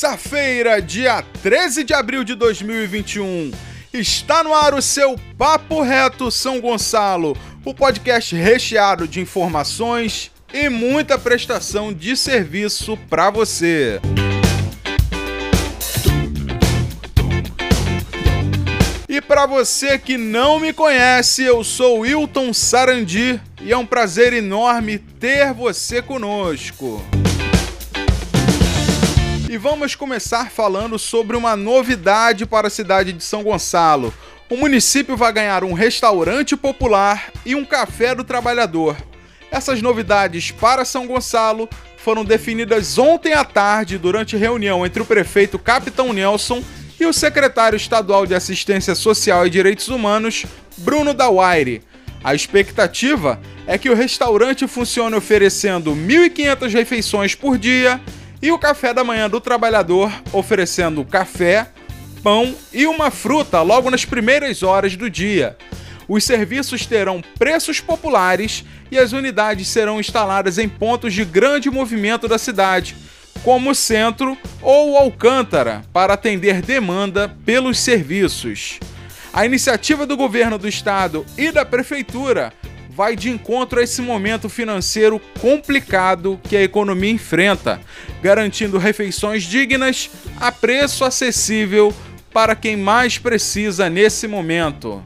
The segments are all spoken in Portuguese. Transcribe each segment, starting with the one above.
Terça-feira, dia 13 de abril de 2021. Está no ar o seu Papo Reto São Gonçalo, o podcast recheado de informações e muita prestação de serviço para você. E para você que não me conhece, eu sou Wilton Sarandi e é um prazer enorme ter você conosco. E vamos começar falando sobre uma novidade para a cidade de São Gonçalo. O município vai ganhar um restaurante popular e um café do trabalhador. Essas novidades para São Gonçalo foram definidas ontem à tarde durante reunião entre o prefeito Capitão Nelson e o secretário estadual de Assistência Social e Direitos Humanos, Bruno Dawaire. A expectativa é que o restaurante funcione oferecendo 1.500 refeições por dia e o café da manhã do trabalhador oferecendo café, pão e uma fruta logo nas primeiras horas do dia. Os serviços terão preços populares e as unidades serão instaladas em pontos de grande movimento da cidade, como o centro ou Alcântara, para atender demanda pelos serviços. A iniciativa do governo do estado e da prefeitura vai de encontro a esse momento financeiro complicado que a economia enfrenta, garantindo refeições dignas a preço acessível para quem mais precisa nesse momento.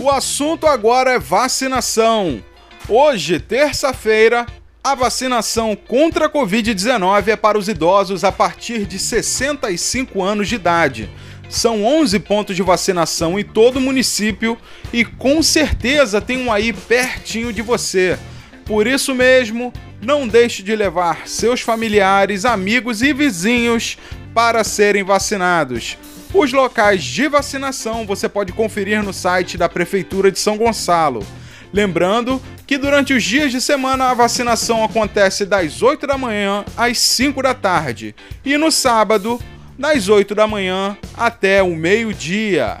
O assunto agora é vacinação. Hoje, terça-feira, a vacinação contra a Covid-19 é para os idosos a partir de 65 anos de idade. São 11 pontos de vacinação em todo o município e com certeza tem um aí pertinho de você. Por isso mesmo, não deixe de levar seus familiares, amigos e vizinhos para serem vacinados. Os locais de vacinação você pode conferir no site da Prefeitura de São Gonçalo. Lembrando que durante os dias de semana a vacinação acontece das 8 da manhã às 5 da tarde e no sábado, das 8 da manhã até o meio-dia.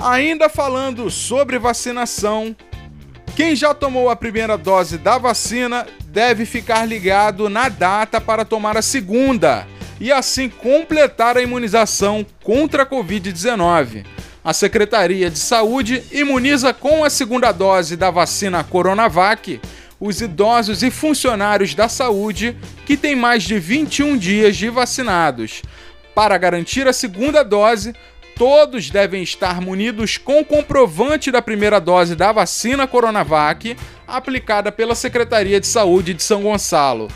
Ainda falando sobre vacinação, quem já tomou a primeira dose da vacina deve ficar ligado na data para tomar a segunda e assim completar a imunização contra a Covid-19. A Secretaria de Saúde imuniza com a segunda dose da vacina Coronavac os idosos e funcionários da saúde que têm mais de 21 dias de vacinados. Para garantir a segunda dose, todos devem estar munidos com comprovante da primeira dose da vacina Coronavac aplicada pela Secretaria de Saúde de São Gonçalo.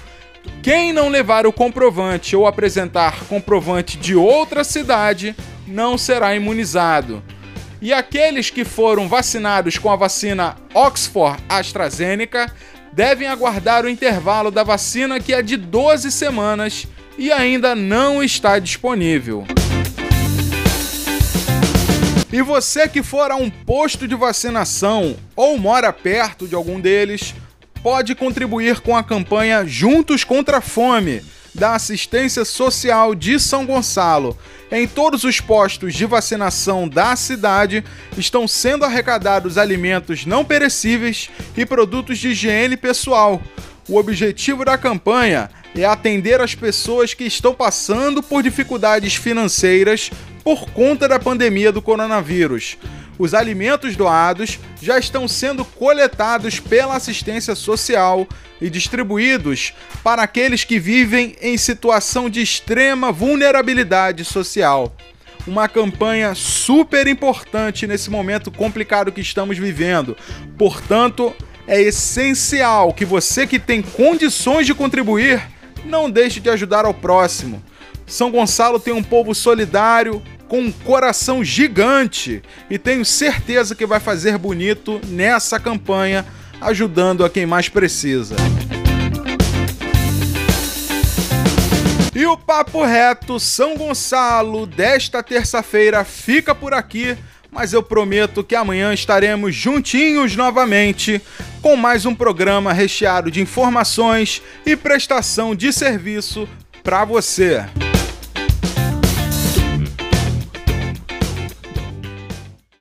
Quem não levar o comprovante ou apresentar comprovante de outra cidade não será imunizado. E aqueles que foram vacinados com a vacina Oxford AstraZeneca devem aguardar o intervalo da vacina que é de 12 semanas e ainda não está disponível. E você que for a um posto de vacinação ou mora perto de algum deles, pode contribuir com a campanha Juntos contra a Fome da Assistência Social de São Gonçalo. Em todos os postos de vacinação da cidade estão sendo arrecadados alimentos não perecíveis e produtos de higiene pessoal. O objetivo da campanha é atender as pessoas que estão passando por dificuldades financeiras por conta da pandemia do coronavírus os alimentos doados já estão sendo coletados pela assistência social e distribuídos para aqueles que vivem em situação de extrema vulnerabilidade social. Uma campanha super importante nesse momento complicado que estamos vivendo. Portanto, é essencial que você que tem condições de contribuir não deixe de ajudar ao próximo. São Gonçalo tem um povo solidário, com um coração gigante e tenho certeza que vai fazer bonito nessa campanha, ajudando a quem mais precisa. E o Papo Reto São Gonçalo desta terça-feira fica por aqui, mas eu prometo que amanhã estaremos juntinhos novamente com mais um programa recheado de informações e prestação de serviço para você.